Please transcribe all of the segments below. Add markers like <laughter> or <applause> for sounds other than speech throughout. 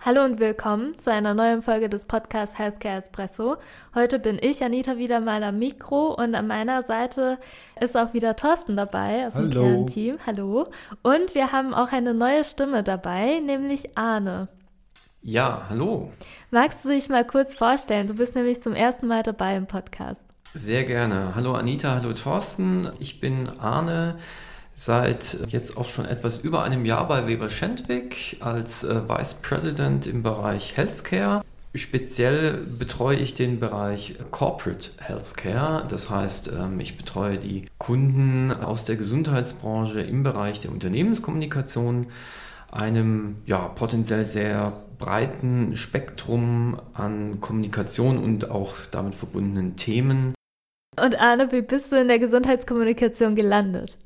Hallo und willkommen zu einer neuen Folge des Podcasts Healthcare Espresso. Heute bin ich, Anita, wieder mal am Mikro und an meiner Seite ist auch wieder Thorsten dabei aus dem Kernteam. Hallo. Und wir haben auch eine neue Stimme dabei, nämlich Arne. Ja, hallo. Magst du dich mal kurz vorstellen? Du bist nämlich zum ersten Mal dabei im Podcast. Sehr gerne. Hallo Anita, hallo Thorsten. Ich bin Arne seit jetzt auch schon etwas über einem Jahr bei Weber Schendwick als äh, Vice President im Bereich Healthcare. Speziell betreue ich den Bereich Corporate Healthcare. Das heißt, ähm, ich betreue die Kunden aus der Gesundheitsbranche im Bereich der Unternehmenskommunikation, einem ja, potenziell sehr breiten Spektrum an Kommunikation und auch damit verbundenen Themen. Und Arne, wie bist du in der Gesundheitskommunikation gelandet?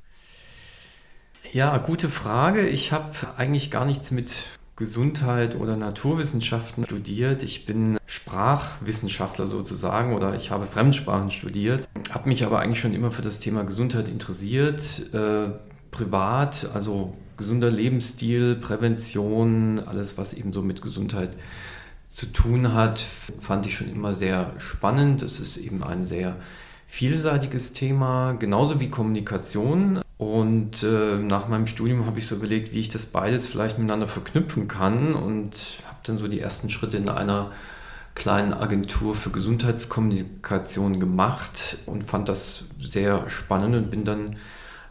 Ja, gute Frage. Ich habe eigentlich gar nichts mit Gesundheit oder Naturwissenschaften studiert. Ich bin Sprachwissenschaftler sozusagen oder ich habe Fremdsprachen studiert, habe mich aber eigentlich schon immer für das Thema Gesundheit interessiert, äh, privat, also gesunder Lebensstil, Prävention, alles was eben so mit Gesundheit zu tun hat, fand ich schon immer sehr spannend. Es ist eben ein sehr vielseitiges Thema, genauso wie Kommunikation. Und äh, nach meinem Studium habe ich so überlegt, wie ich das beides vielleicht miteinander verknüpfen kann und habe dann so die ersten Schritte in einer kleinen Agentur für Gesundheitskommunikation gemacht und fand das sehr spannend und bin dann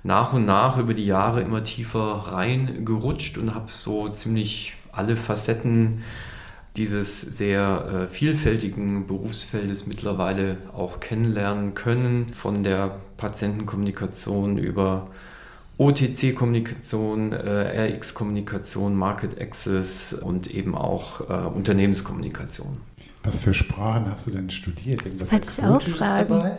nach und nach über die Jahre immer tiefer reingerutscht und habe so ziemlich alle Facetten dieses sehr äh, vielfältigen Berufsfeldes mittlerweile auch kennenlernen können, von der Patientenkommunikation über OTC-Kommunikation, äh, RX-Kommunikation, Market Access und eben auch äh, Unternehmenskommunikation. Was für Sprachen hast du denn studiert? Irgendwas das ich auch fragen. Dabei?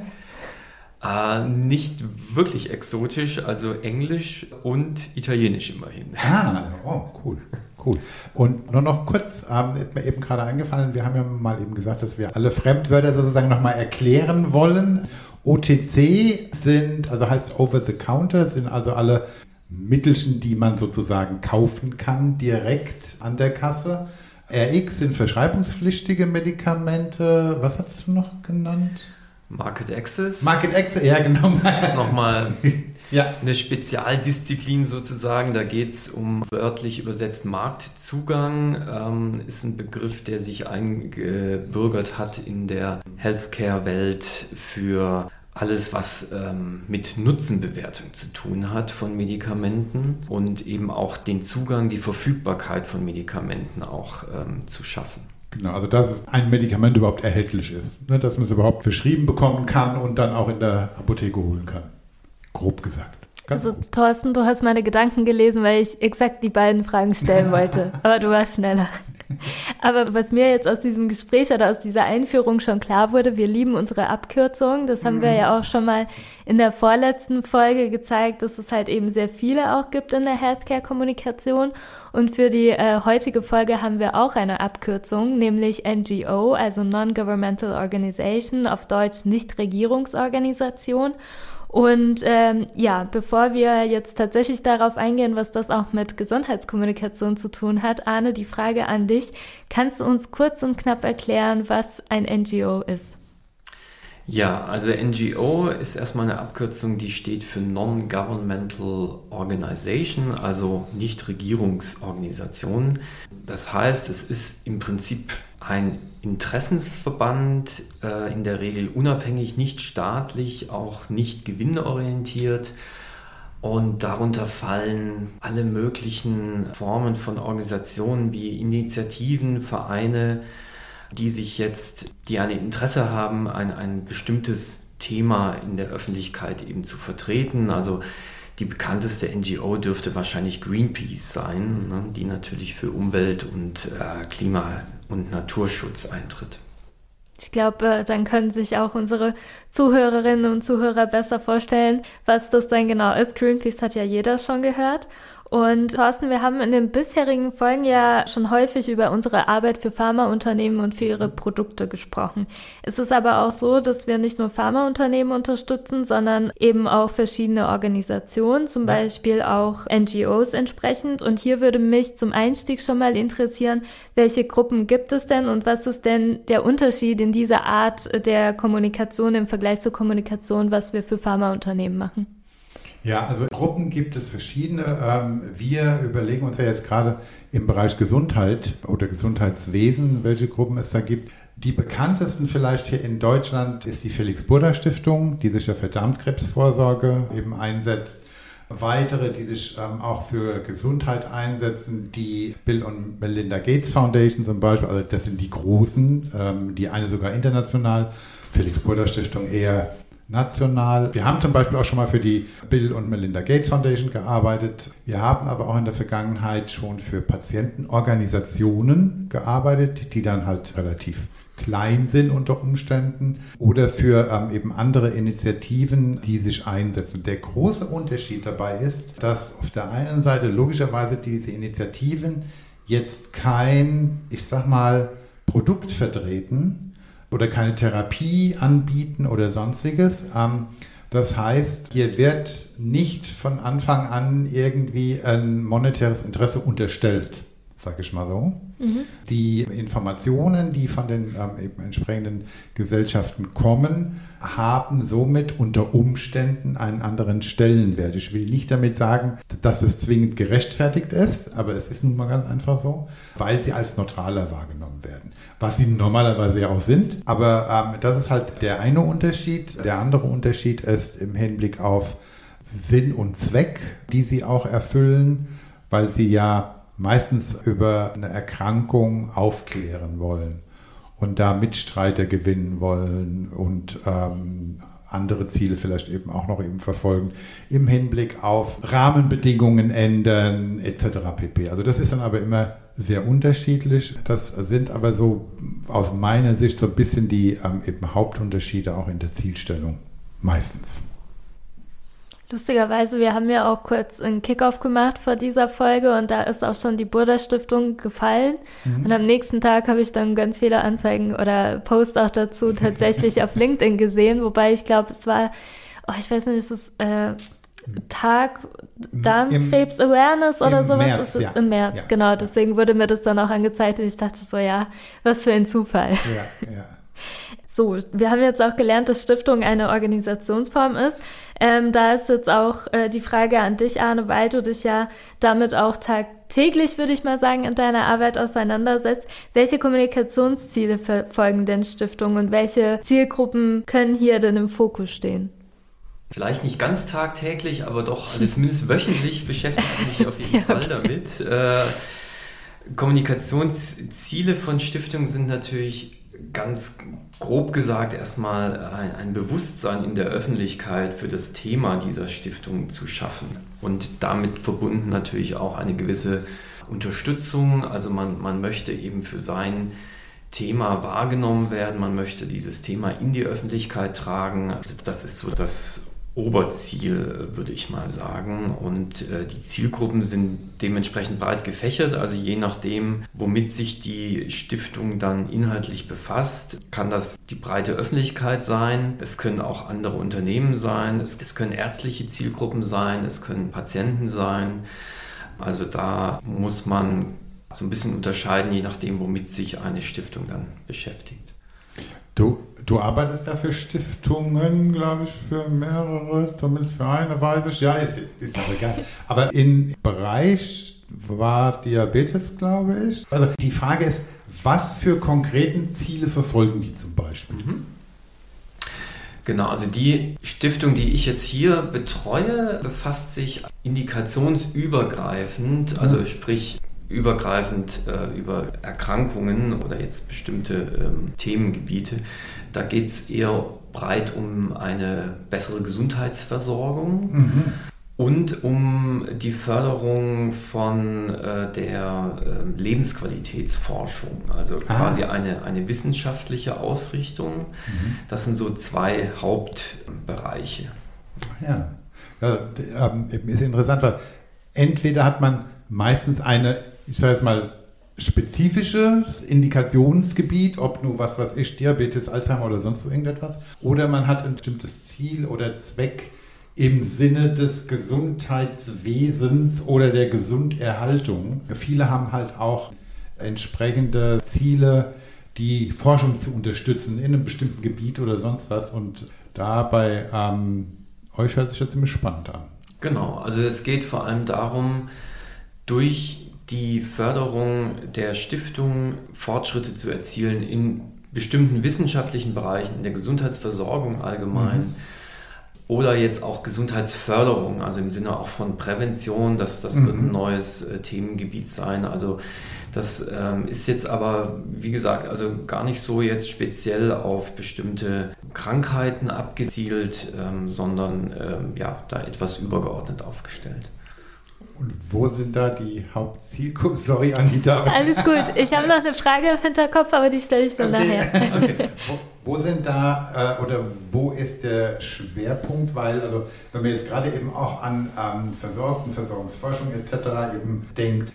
Äh, nicht wirklich exotisch, also Englisch und Italienisch immerhin. Ah, oh, cool. Cool. Und nur noch kurz, ähm, ist mir eben gerade eingefallen, wir haben ja mal eben gesagt, dass wir alle Fremdwörter sozusagen nochmal erklären wollen. OTC sind, also heißt Over the Counter, sind also alle Mittelchen, die man sozusagen kaufen kann, direkt an der Kasse. RX sind verschreibungspflichtige Medikamente. Was hast du noch genannt? Market Access. Market Access, ja genau. Das ist nochmal <laughs> ja. eine Spezialdisziplin sozusagen. Da geht es um wörtlich übersetzt Marktzugang. Ähm, ist ein Begriff, der sich eingebürgert hat in der Healthcare-Welt für alles, was ähm, mit Nutzenbewertung zu tun hat von Medikamenten und eben auch den Zugang, die Verfügbarkeit von Medikamenten auch ähm, zu schaffen. Genau, also dass ein Medikament überhaupt erhältlich ist, ne, dass man es überhaupt verschrieben bekommen kann und dann auch in der Apotheke holen kann. Grob gesagt. Ganz also grob. Thorsten, du hast meine Gedanken gelesen, weil ich exakt die beiden Fragen stellen wollte, <laughs> aber du warst schneller. Aber was mir jetzt aus diesem Gespräch oder aus dieser Einführung schon klar wurde, wir lieben unsere Abkürzungen. Das haben mhm. wir ja auch schon mal in der vorletzten Folge gezeigt, dass es halt eben sehr viele auch gibt in der Healthcare-Kommunikation. Und für die äh, heutige Folge haben wir auch eine Abkürzung, nämlich NGO, also Non-Governmental Organization, auf Deutsch Nichtregierungsorganisation. Und ähm, ja, bevor wir jetzt tatsächlich darauf eingehen, was das auch mit Gesundheitskommunikation zu tun hat, Arne, die Frage an dich. Kannst du uns kurz und knapp erklären, was ein NGO ist? Ja, also NGO ist erstmal eine Abkürzung, die steht für Non-Governmental Organization, also Nichtregierungsorganisation. Das heißt, es ist im Prinzip ein Interessensverband, äh, in der Regel unabhängig, nicht staatlich, auch nicht gewinnorientiert. Und darunter fallen alle möglichen Formen von Organisationen wie Initiativen, Vereine, die sich jetzt, die ein Interesse haben, ein, ein bestimmtes Thema in der Öffentlichkeit eben zu vertreten. Also die bekannteste NGO dürfte wahrscheinlich Greenpeace sein, ne, die natürlich für Umwelt und äh, Klima und Naturschutz eintritt. Ich glaube, äh, dann können sich auch unsere Zuhörerinnen und Zuhörer besser vorstellen, was das dann genau ist. Greenpeace hat ja jeder schon gehört. Und Thorsten, wir haben in den bisherigen Folgen ja schon häufig über unsere Arbeit für Pharmaunternehmen und für ihre Produkte gesprochen. Es ist aber auch so, dass wir nicht nur Pharmaunternehmen unterstützen, sondern eben auch verschiedene Organisationen, zum Beispiel auch NGOs entsprechend. Und hier würde mich zum Einstieg schon mal interessieren, welche Gruppen gibt es denn und was ist denn der Unterschied in dieser Art der Kommunikation im Vergleich zur Kommunikation, was wir für Pharmaunternehmen machen? Ja, also Gruppen gibt es verschiedene. Ähm, wir überlegen uns ja jetzt gerade im Bereich Gesundheit oder Gesundheitswesen, welche Gruppen es da gibt. Die bekanntesten vielleicht hier in Deutschland ist die Felix-Burda-Stiftung, die sich ja für Darmkrebsvorsorge eben einsetzt. Weitere, die sich ähm, auch für Gesundheit einsetzen, die Bill und Melinda Gates Foundation zum Beispiel, also das sind die großen, ähm, die eine sogar international, Felix-Burda-Stiftung eher national. Wir haben zum Beispiel auch schon mal für die Bill und Melinda Gates Foundation gearbeitet. Wir haben aber auch in der Vergangenheit schon für Patientenorganisationen gearbeitet, die dann halt relativ klein sind unter Umständen oder für ähm, eben andere Initiativen, die sich einsetzen. Der große Unterschied dabei ist, dass auf der einen Seite logischerweise diese Initiativen jetzt kein, ich sag mal, Produkt vertreten, oder keine Therapie anbieten oder sonstiges. Ähm, das heißt, hier wird nicht von Anfang an irgendwie ein monetäres Interesse unterstellt, sage ich mal so. Mhm. Die Informationen, die von den ähm, entsprechenden Gesellschaften kommen, haben somit unter Umständen einen anderen Stellenwert. Ich will nicht damit sagen, dass es zwingend gerechtfertigt ist, aber es ist nun mal ganz einfach so, weil sie als neutraler wahrgenommen werden. Was sie normalerweise ja auch sind. Aber ähm, das ist halt der eine Unterschied. Der andere Unterschied ist im Hinblick auf Sinn und Zweck, die sie auch erfüllen, weil sie ja meistens über eine Erkrankung aufklären wollen und da Mitstreiter gewinnen wollen und ähm, andere Ziele vielleicht eben auch noch eben verfolgen im Hinblick auf Rahmenbedingungen ändern etc. pp. Also das ist dann aber immer sehr unterschiedlich. Das sind aber so aus meiner Sicht so ein bisschen die ähm, eben Hauptunterschiede auch in der Zielstellung meistens. Lustigerweise, wir haben ja auch kurz einen Kickoff gemacht vor dieser Folge und da ist auch schon die Burda Stiftung gefallen. Mhm. Und am nächsten Tag habe ich dann ganz viele Anzeigen oder Posts auch dazu tatsächlich <laughs> auf LinkedIn gesehen, wobei ich glaube, es war, oh, ich weiß nicht, ist es äh, Tag Darmkrebs Awareness oder sowas? März, ja. Im März, ja. genau. Deswegen wurde mir das dann auch angezeigt und ich dachte so, ja, was für ein Zufall. Ja, ja. <laughs> So, wir haben jetzt auch gelernt, dass Stiftung eine Organisationsform ist. Ähm, da ist jetzt auch äh, die Frage an dich, Arne, weil du dich ja damit auch tagtäglich, würde ich mal sagen, in deiner Arbeit auseinandersetzt. Welche Kommunikationsziele verfolgen denn Stiftungen und welche Zielgruppen können hier denn im Fokus stehen? Vielleicht nicht ganz tagtäglich, aber doch, also zumindest wöchentlich <laughs> beschäftige ich mich auf jeden ja, Fall damit. Äh, Kommunikationsziele von Stiftungen sind natürlich ganz grob gesagt erstmal ein, ein, Bewusstsein in der Öffentlichkeit für das Thema dieser Stiftung zu schaffen und damit verbunden natürlich auch eine gewisse Unterstützung. Also man, man möchte eben für sein Thema wahrgenommen werden, man möchte dieses Thema in die Öffentlichkeit tragen. Also das ist so das Oberziel, würde ich mal sagen. Und äh, die Zielgruppen sind dementsprechend breit gefächert. Also je nachdem, womit sich die Stiftung dann inhaltlich befasst, kann das die breite Öffentlichkeit sein. Es können auch andere Unternehmen sein. Es, es können ärztliche Zielgruppen sein. Es können Patienten sein. Also da muss man so ein bisschen unterscheiden, je nachdem, womit sich eine Stiftung dann beschäftigt. Du, du arbeitest ja für Stiftungen, glaube ich, für mehrere, zumindest für eine, weiß ich. Ja, ist, ist auch egal. Aber im Bereich war Diabetes, glaube ich. Also die Frage ist, was für konkreten Ziele verfolgen die zum Beispiel? Mhm. Genau, also die Stiftung, die ich jetzt hier betreue, befasst sich indikationsübergreifend, also mhm. sprich übergreifend äh, über Erkrankungen oder jetzt bestimmte ähm, Themengebiete. Da geht es eher breit um eine bessere Gesundheitsversorgung. Mhm. und um die Förderung von äh, der äh, Lebensqualitätsforschung, also ah. quasi eine, eine wissenschaftliche Ausrichtung. Mhm. Das sind so zwei Hauptbereiche. Ja, ja ähm, ist interessant, weil entweder hat man meistens eine, ich sage jetzt mal, spezifisches Indikationsgebiet, ob nur was, was ist, Diabetes, Alzheimer oder sonst so irgendetwas, oder man hat ein bestimmtes Ziel oder Zweck, im Sinne des Gesundheitswesens oder der Gesunderhaltung. Viele haben halt auch entsprechende Ziele, die Forschung zu unterstützen in einem bestimmten Gebiet oder sonst was. Und dabei ähm, euch hört sich das ziemlich spannend an. Genau, also es geht vor allem darum, durch die Förderung der Stiftung Fortschritte zu erzielen in bestimmten wissenschaftlichen Bereichen, in der Gesundheitsversorgung allgemein. Mhm oder jetzt auch Gesundheitsförderung, also im Sinne auch von Prävention, das, das mhm. wird ein mhm. neues äh, Themengebiet sein. Also das ähm, ist jetzt aber, wie gesagt, also gar nicht so jetzt speziell auf bestimmte Krankheiten abgezielt, ähm, sondern ähm, ja, da etwas übergeordnet aufgestellt. Und wo sind da die Hauptzielgruppen? <laughs> Sorry, Anita. Alles gut. Ich habe noch eine Frage im Hinterkopf, aber die stelle ich dann okay. nachher. Okay. Wo, wo, sind da äh, oder wo ist der Schwerpunkt? Weil, also, wenn man jetzt gerade eben auch an ähm, Versorgten, Versorgungsforschung etc. eben denkt,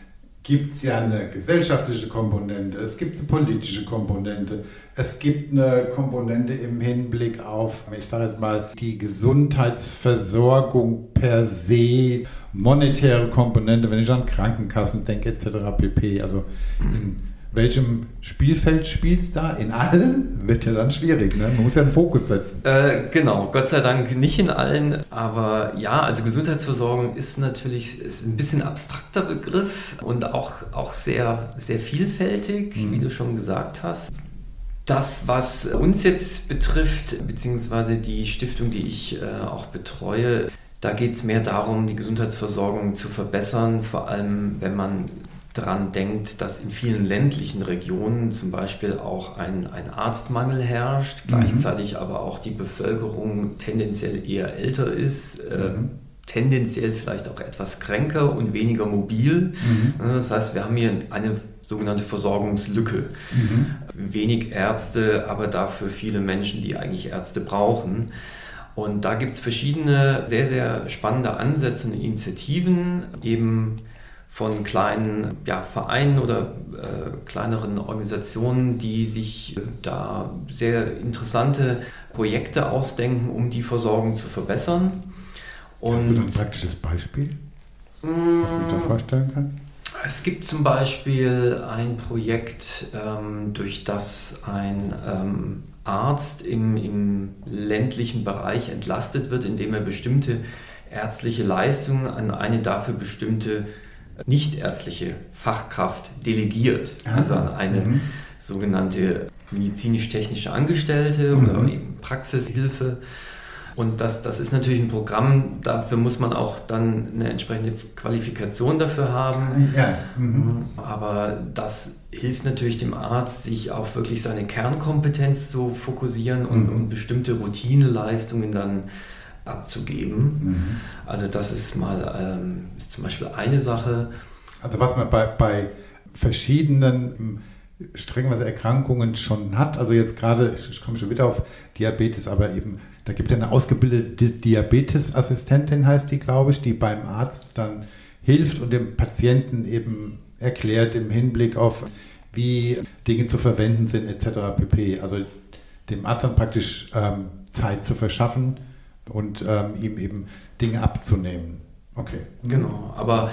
gibt es ja eine gesellschaftliche Komponente, es gibt eine politische Komponente, es gibt eine Komponente im Hinblick auf, ich sage jetzt mal, die Gesundheitsversorgung per se, monetäre Komponente, wenn ich an Krankenkassen denke etc. pp. Also in welchem Spielfeld spielst du da? In allen? Wird ja dann schwierig, ne? Man muss ja einen Fokus setzen. Äh, genau, Gott sei Dank nicht in allen, aber ja, also Gesundheitsversorgung ist natürlich ist ein bisschen abstrakter Begriff und auch, auch sehr, sehr vielfältig, mhm. wie du schon gesagt hast. Das, was uns jetzt betrifft, beziehungsweise die Stiftung, die ich äh, auch betreue, da geht es mehr darum, die Gesundheitsversorgung zu verbessern, vor allem wenn man daran denkt, dass in vielen ländlichen Regionen zum Beispiel auch ein, ein Arztmangel herrscht, mhm. gleichzeitig aber auch die Bevölkerung tendenziell eher älter ist, äh, mhm. äh, tendenziell vielleicht auch etwas kränker und weniger mobil. Mhm. Das heißt, wir haben hier eine sogenannte Versorgungslücke. Mhm. Wenig Ärzte, aber dafür viele Menschen, die eigentlich Ärzte brauchen. Und da gibt es verschiedene sehr, sehr spannende Ansätze und Initiativen, eben von kleinen ja, Vereinen oder äh, kleineren Organisationen, die sich äh, da sehr interessante Projekte ausdenken, um die Versorgung zu verbessern. Und, Hast du da ein praktisches Beispiel, was man sich da vorstellen kann? Es gibt zum Beispiel ein Projekt, ähm, durch das ein ähm, Arzt im, im ländlichen Bereich entlastet wird, indem er bestimmte ärztliche Leistungen an eine dafür bestimmte nichtärztliche Fachkraft delegiert, ah, also an eine mhm. sogenannte medizinisch-technische Angestellte mhm. oder eben Praxishilfe. Und das, das ist natürlich ein Programm, dafür muss man auch dann eine entsprechende Qualifikation dafür haben. Ja. Mhm. Aber das hilft natürlich dem Arzt, sich auf wirklich seine Kernkompetenz zu fokussieren und, mhm. und bestimmte Routineleistungen dann abzugeben. Mhm. Also das ist mal ähm, ist zum Beispiel eine Sache. Also was man bei, bei verschiedenen strengweise Erkrankungen schon hat, also jetzt gerade, ich komme schon wieder auf Diabetes, aber eben, da gibt es eine ausgebildete Diabetesassistentin, heißt die, glaube ich, die beim Arzt dann hilft und dem Patienten eben erklärt im Hinblick auf, wie Dinge zu verwenden sind, etc. pp. Also dem Arzt dann praktisch ähm, Zeit zu verschaffen, und ähm, ihm eben Dinge abzunehmen. Okay. Genau, aber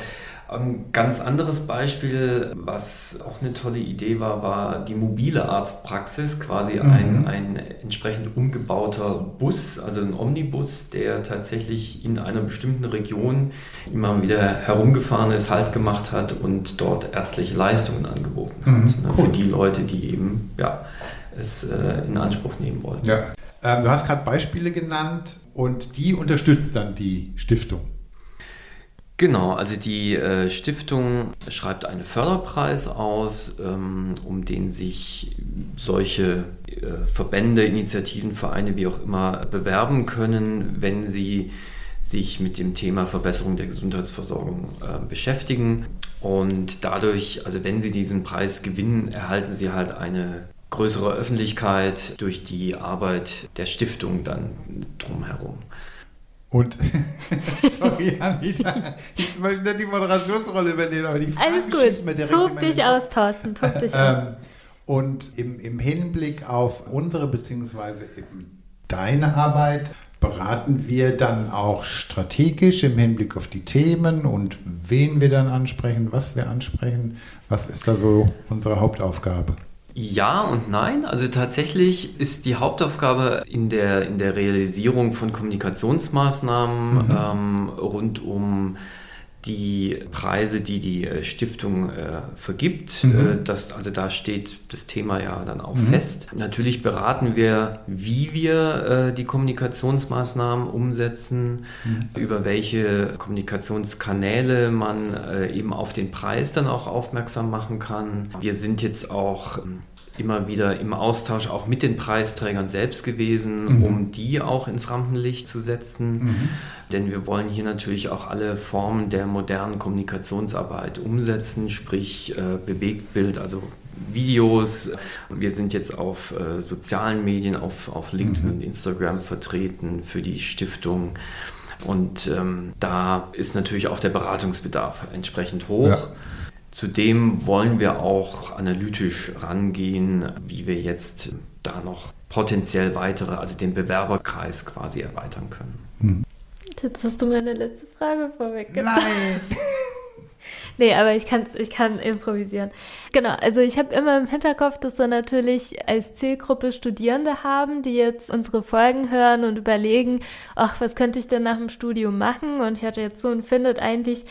ein ganz anderes Beispiel, was auch eine tolle Idee war, war die mobile Arztpraxis, quasi mhm. ein, ein entsprechend umgebauter Bus, also ein Omnibus, der tatsächlich in einer bestimmten Region immer wieder herumgefahren ist, Halt gemacht hat und dort ärztliche Leistungen angeboten hat. Mhm, ne, cool. Für die Leute, die eben ja, es äh, in Anspruch nehmen wollten. Ja. Ähm, du hast gerade Beispiele genannt und die unterstützt dann die Stiftung. Genau, also die äh, Stiftung schreibt einen Förderpreis aus, ähm, um den sich solche äh, Verbände, Initiativen, Vereine, wie auch immer bewerben können, wenn sie sich mit dem Thema Verbesserung der Gesundheitsversorgung äh, beschäftigen. Und dadurch, also wenn Sie diesen Preis gewinnen, erhalten Sie halt eine größere Öffentlichkeit durch die Arbeit der Stiftung dann drumherum. Und, <laughs> sorry, Anita, ich möchte nicht die Moderationsrolle übernehmen, aber die Frage Alles gut, mir direkt tob dich aus, Thorsten, tob dich aus. Ähm, und im, im Hinblick auf unsere beziehungsweise eben deine Arbeit beraten wir dann auch strategisch im Hinblick auf die Themen und wen wir dann ansprechen, was wir ansprechen. Was ist da so unsere Hauptaufgabe? Ja und nein. Also tatsächlich ist die Hauptaufgabe in der, in der Realisierung von Kommunikationsmaßnahmen mhm. ähm, rund um die Preise, die die äh, Stiftung äh, vergibt. Mhm. Äh, das, also da steht das Thema ja dann auch mhm. fest. Natürlich beraten wir, wie wir äh, die Kommunikationsmaßnahmen umsetzen, mhm. über welche Kommunikationskanäle man äh, eben auf den Preis dann auch aufmerksam machen kann. Wir sind jetzt auch ähm, immer wieder im Austausch auch mit den Preisträgern selbst gewesen, mhm. um die auch ins Rampenlicht zu setzen. Mhm. Denn wir wollen hier natürlich auch alle Formen der modernen Kommunikationsarbeit umsetzen, sprich äh, Bewegtbild, also Videos. Wir sind jetzt auf äh, sozialen Medien, auf, auf LinkedIn mhm. und Instagram vertreten für die Stiftung. Und ähm, da ist natürlich auch der Beratungsbedarf entsprechend hoch. Ja. Zudem wollen wir auch analytisch rangehen, wie wir jetzt da noch potenziell weitere, also den Bewerberkreis quasi erweitern können. Hm. Jetzt hast du meine letzte Frage vorweggenommen. Nein! <laughs> nee, aber ich, kann, ich kann improvisieren. Genau, also ich habe immer im Hinterkopf, dass wir natürlich als Zielgruppe Studierende haben, die jetzt unsere Folgen hören und überlegen, ach, was könnte ich denn nach dem Studium machen? Und ich hatte jetzt so und findet eigentlich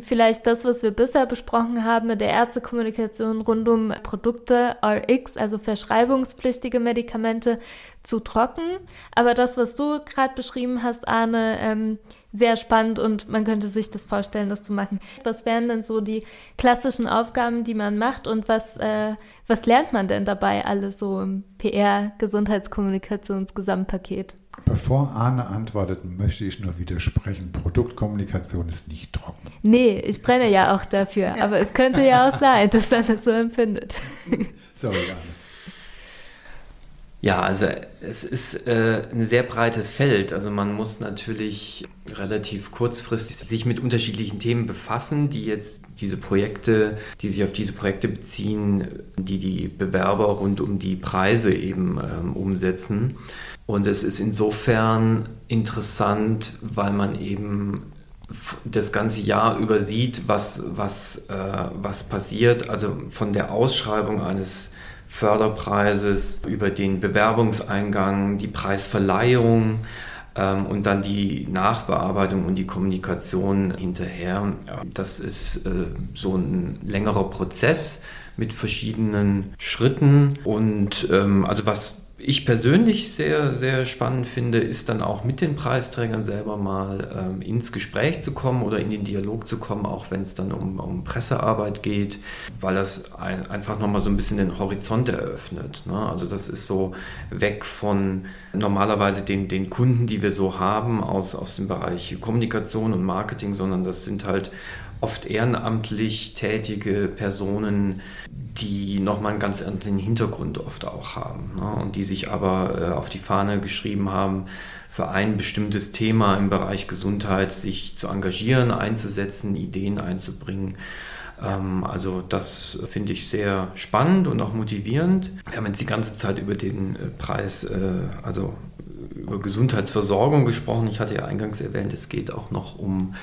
vielleicht das, was wir bisher besprochen haben mit der Ärztekommunikation rund um Produkte RX, also verschreibungspflichtige Medikamente, zu trocken. Aber das, was du gerade beschrieben hast, Arne, ähm, sehr spannend und man könnte sich das vorstellen, das zu machen. Was wären denn so die klassischen Aufgaben, die man macht und was, äh, was lernt man denn dabei alles so im PR-Gesundheitskommunikationsgesamtpaket? Bevor Arne antwortet, möchte ich nur widersprechen. Produktkommunikation ist nicht trocken. Nee, ich brenne ja auch dafür. Aber es könnte ja auch sein, dass man das so empfindet. <laughs> Sorry, Arne. Ja, also es ist äh, ein sehr breites Feld. Also man muss natürlich relativ kurzfristig sich mit unterschiedlichen Themen befassen, die jetzt diese Projekte, die sich auf diese Projekte beziehen, die die Bewerber rund um die Preise eben ähm, umsetzen. Und es ist insofern interessant, weil man eben das ganze Jahr über sieht, was, was, äh, was passiert. Also von der Ausschreibung eines Förderpreises über den Bewerbungseingang, die Preisverleihung ähm, und dann die Nachbearbeitung und die Kommunikation hinterher. Das ist äh, so ein längerer Prozess mit verschiedenen Schritten und ähm, also was ich persönlich sehr, sehr spannend finde, ist dann auch mit den Preisträgern selber mal ähm, ins Gespräch zu kommen oder in den Dialog zu kommen, auch wenn es dann um, um Pressearbeit geht, weil das ein, einfach nochmal so ein bisschen den Horizont eröffnet. Ne? Also das ist so weg von normalerweise den, den Kunden, die wir so haben aus, aus dem Bereich Kommunikation und Marketing, sondern das sind halt oft ehrenamtlich tätige Personen, die nochmal einen ganz anderen Hintergrund oft auch haben ne? und die sich aber äh, auf die Fahne geschrieben haben, für ein bestimmtes Thema im Bereich Gesundheit sich zu engagieren, einzusetzen, Ideen einzubringen. Ähm, also das finde ich sehr spannend und auch motivierend. Wir haben jetzt die ganze Zeit über den äh, Preis, äh, also über Gesundheitsversorgung gesprochen. Ich hatte ja eingangs erwähnt, es geht auch noch um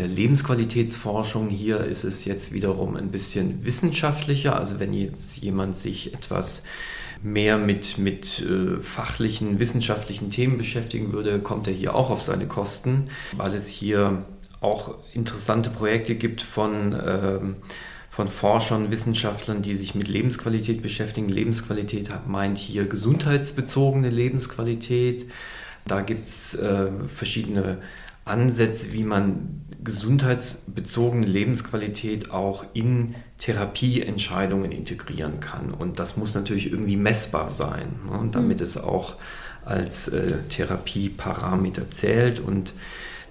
Lebensqualitätsforschung. Hier ist es jetzt wiederum ein bisschen wissenschaftlicher. Also wenn jetzt jemand sich etwas mehr mit, mit äh, fachlichen, wissenschaftlichen Themen beschäftigen würde, kommt er hier auch auf seine Kosten, weil es hier auch interessante Projekte gibt von, ähm, von Forschern, Wissenschaftlern, die sich mit Lebensqualität beschäftigen. Lebensqualität meint hier gesundheitsbezogene Lebensqualität. Da gibt es äh, verschiedene Ansätze, wie man gesundheitsbezogene Lebensqualität auch in Therapieentscheidungen integrieren kann. Und das muss natürlich irgendwie messbar sein, ne? damit mhm. es auch als äh, Therapieparameter zählt. Und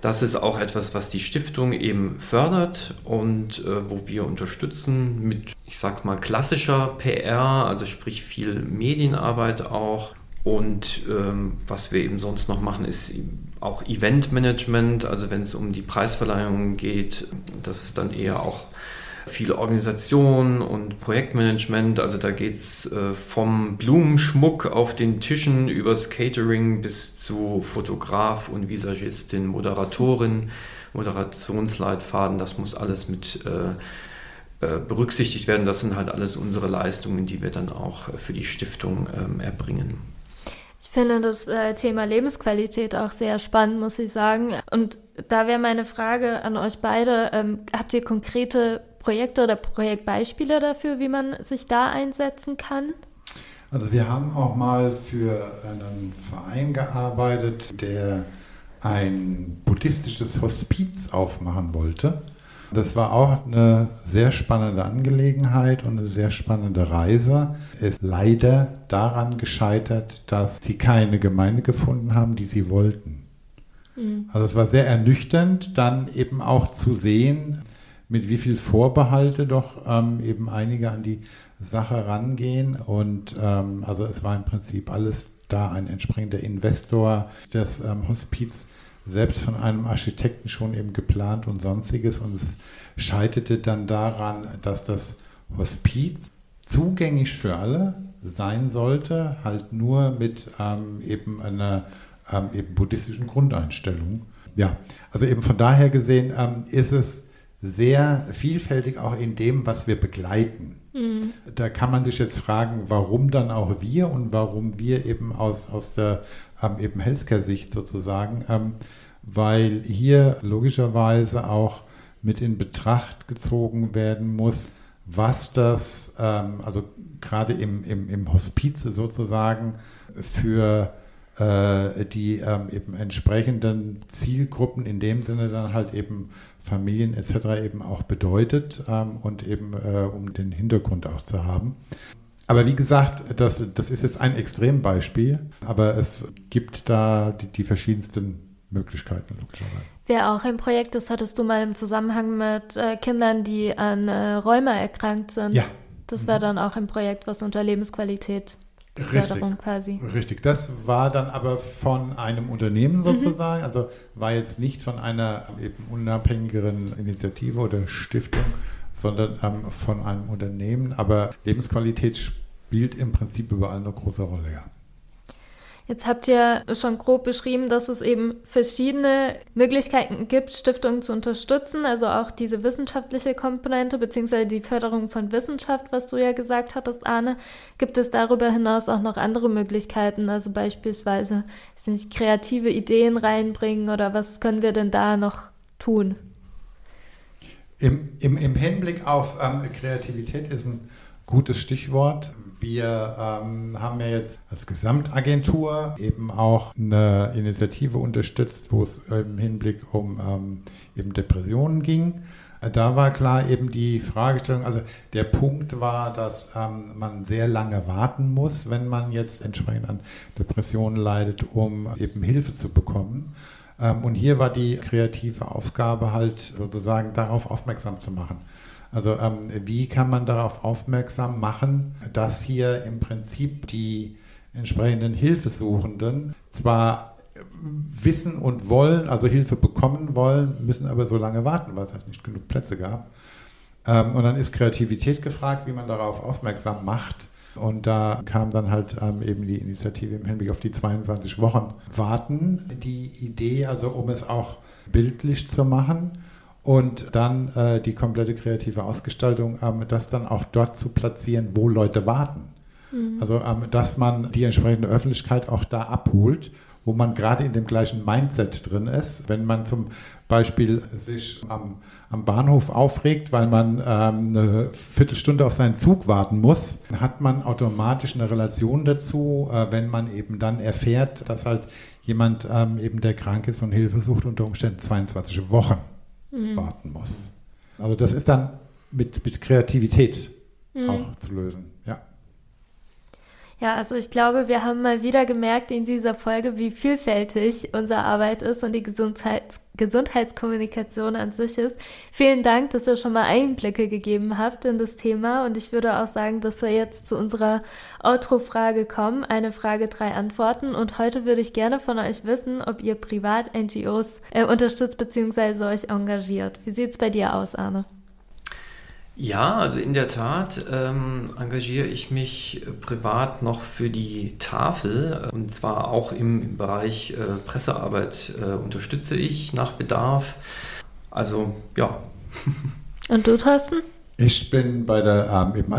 das ist auch etwas, was die Stiftung eben fördert und äh, wo wir unterstützen mit, ich sag mal, klassischer PR, also sprich viel Medienarbeit auch. Und ähm, was wir eben sonst noch machen, ist auch Eventmanagement, also wenn es um die Preisverleihungen geht, das ist dann eher auch viel Organisation und Projektmanagement. Also da geht es äh, vom Blumenschmuck auf den Tischen übers Catering bis zu Fotograf und Visagistin, Moderatorin, Moderationsleitfaden. Das muss alles mit äh, äh, berücksichtigt werden. Das sind halt alles unsere Leistungen, die wir dann auch für die Stiftung ähm, erbringen. Finde das äh, Thema Lebensqualität auch sehr spannend, muss ich sagen. Und da wäre meine Frage an euch beide, ähm, habt ihr konkrete Projekte oder Projektbeispiele dafür, wie man sich da einsetzen kann? Also wir haben auch mal für einen Verein gearbeitet, der ein buddhistisches Hospiz aufmachen wollte. Das war auch eine sehr spannende Angelegenheit und eine sehr spannende Reise. Es ist leider daran gescheitert, dass sie keine Gemeinde gefunden haben, die sie wollten. Mhm. Also es war sehr ernüchternd, dann eben auch zu sehen, mit wie viel Vorbehalte doch ähm, eben einige an die Sache rangehen. Und ähm, also es war im Prinzip alles da ein entsprechender Investor des ähm, Hospiz selbst von einem Architekten schon eben geplant und sonstiges. Und es scheiterte dann daran, dass das Hospiz zugänglich für alle sein sollte, halt nur mit ähm, eben einer ähm, eben buddhistischen Grundeinstellung. Ja, also eben von daher gesehen ähm, ist es sehr vielfältig auch in dem, was wir begleiten. Mhm. Da kann man sich jetzt fragen, warum dann auch wir und warum wir eben aus, aus der ähm, eben Healthcare-Sicht sozusagen, ähm, weil hier logischerweise auch mit in Betracht gezogen werden muss, was das, ähm, also gerade im, im, im Hospiz sozusagen für äh, die ähm, eben entsprechenden Zielgruppen in dem Sinne dann halt eben Familien etc. eben auch bedeutet ähm, und eben äh, um den Hintergrund auch zu haben. Aber wie gesagt, das, das ist jetzt ein Extrembeispiel, aber es gibt da die, die verschiedensten Möglichkeiten logischerweise. Wer auch ein Projekt ist, hattest du mal im Zusammenhang mit äh, Kindern, die an äh, Rheuma erkrankt sind. Ja. Das war mhm. dann auch ein Projekt, was unter Lebensqualität Förderung quasi. Richtig, das war dann aber von einem Unternehmen mhm. sozusagen, mhm. also war jetzt nicht von einer eben unabhängigeren Initiative oder Stiftung, sondern ähm, von einem Unternehmen. Aber Lebensqualität spielt im Prinzip überall eine große Rolle, ja. Jetzt habt ihr schon grob beschrieben, dass es eben verschiedene Möglichkeiten gibt, Stiftungen zu unterstützen, also auch diese wissenschaftliche Komponente beziehungsweise die Förderung von Wissenschaft, was du ja gesagt hattest, Arne. Gibt es darüber hinaus auch noch andere Möglichkeiten, also beispielsweise nicht, kreative Ideen reinbringen oder was können wir denn da noch tun? Im, im, im Hinblick auf ähm, Kreativität ist ein gutes Stichwort. Wir ähm, haben ja jetzt als Gesamtagentur eben auch eine Initiative unterstützt, wo es im Hinblick um ähm, eben Depressionen ging. Da war klar eben die Fragestellung, also der Punkt war, dass ähm, man sehr lange warten muss, wenn man jetzt entsprechend an Depressionen leidet, um eben Hilfe zu bekommen. Ähm, und hier war die kreative Aufgabe halt sozusagen darauf aufmerksam zu machen. Also ähm, wie kann man darauf aufmerksam machen, dass hier im Prinzip die entsprechenden Hilfesuchenden zwar wissen und wollen, also Hilfe bekommen wollen, müssen aber so lange warten, weil es halt nicht genug Plätze gab. Ähm, und dann ist Kreativität gefragt, wie man darauf aufmerksam macht. Und da kam dann halt ähm, eben die Initiative im Hinblick auf die 22 Wochen Warten. Die Idee, also um es auch bildlich zu machen, und dann äh, die komplette kreative Ausgestaltung, ähm, das dann auch dort zu platzieren, wo Leute warten. Mhm. Also, ähm, dass man die entsprechende Öffentlichkeit auch da abholt, wo man gerade in dem gleichen Mindset drin ist. Wenn man zum Beispiel sich am, am Bahnhof aufregt, weil man ähm, eine Viertelstunde auf seinen Zug warten muss, hat man automatisch eine Relation dazu, äh, wenn man eben dann erfährt, dass halt jemand ähm, eben, der krank ist und Hilfe sucht, unter Umständen 22 Wochen mhm. warten muss. Also das ist dann mit, mit Kreativität mhm. auch zu lösen, ja. Also ich glaube, wir haben mal wieder gemerkt in dieser Folge, wie vielfältig unsere Arbeit ist und die Gesundheits Gesundheitskommunikation an sich ist. Vielen Dank, dass ihr schon mal Einblicke gegeben habt in das Thema und ich würde auch sagen, dass wir jetzt zu unserer Outro-Frage kommen. Eine Frage, drei Antworten und heute würde ich gerne von euch wissen, ob ihr privat NGOs äh, unterstützt bzw. euch engagiert. Wie sieht es bei dir aus, Arne? Ja, also in der Tat ähm, engagiere ich mich privat noch für die Tafel und zwar auch im, Bereich äh, Pressearbeit äh, unterstütze ich nach Bedarf. Also ja. <laughs> Und du, Thorsten? Ich bin bei der ähm, eben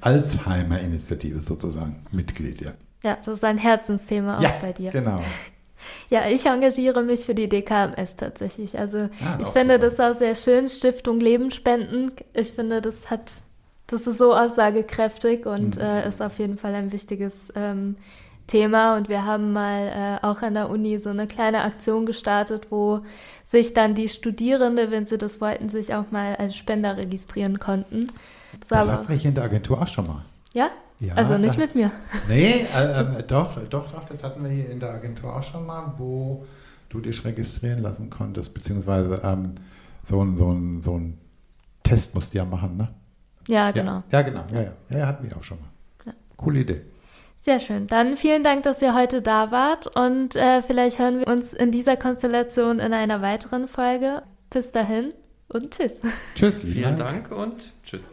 Alzheimer-Initiative sozusagen Mitglied, ja. Ja, das ist ein Herzensthema auch ja, bei dir. Genau. Ja, ich engagiere mich für die DKMS tatsächlich. Also ah, ich finde super. das auch sehr schön. Stiftung Leben spenden. Ich finde, das hat, das ist so aussagekräftig und mhm. äh, ist auf jeden Fall ein wichtiges ähm, Thema. Und wir haben mal äh, auch an der Uni so eine kleine Aktion gestartet, wo sich dann die Studierende, wenn sie das wollten, sich auch mal als Spender registrieren konnten. Das, das hatten wir hier in der Agentur auch schon mal. Ja? Ja, also nicht dann, mit mir. Nee, <laughs> äh, äh, doch, doch, doch, das hatten wir hier in der Agentur auch schon mal, wo du dich registrieren lassen konntest, beziehungsweise ähm, so, ein, so, ein, so ein Test musst du ja machen, ne? Ja, genau. Ja, ja genau. Ja, ja. ja, hatten wir auch schon mal. Ja. Coole Idee. Sehr schön. Dann vielen Dank, dass ihr heute da wart und äh, vielleicht hören wir uns in dieser Konstellation in einer weiteren Folge. Bis dahin und tschüss. Tschüss. Vielen Dank und tschüss.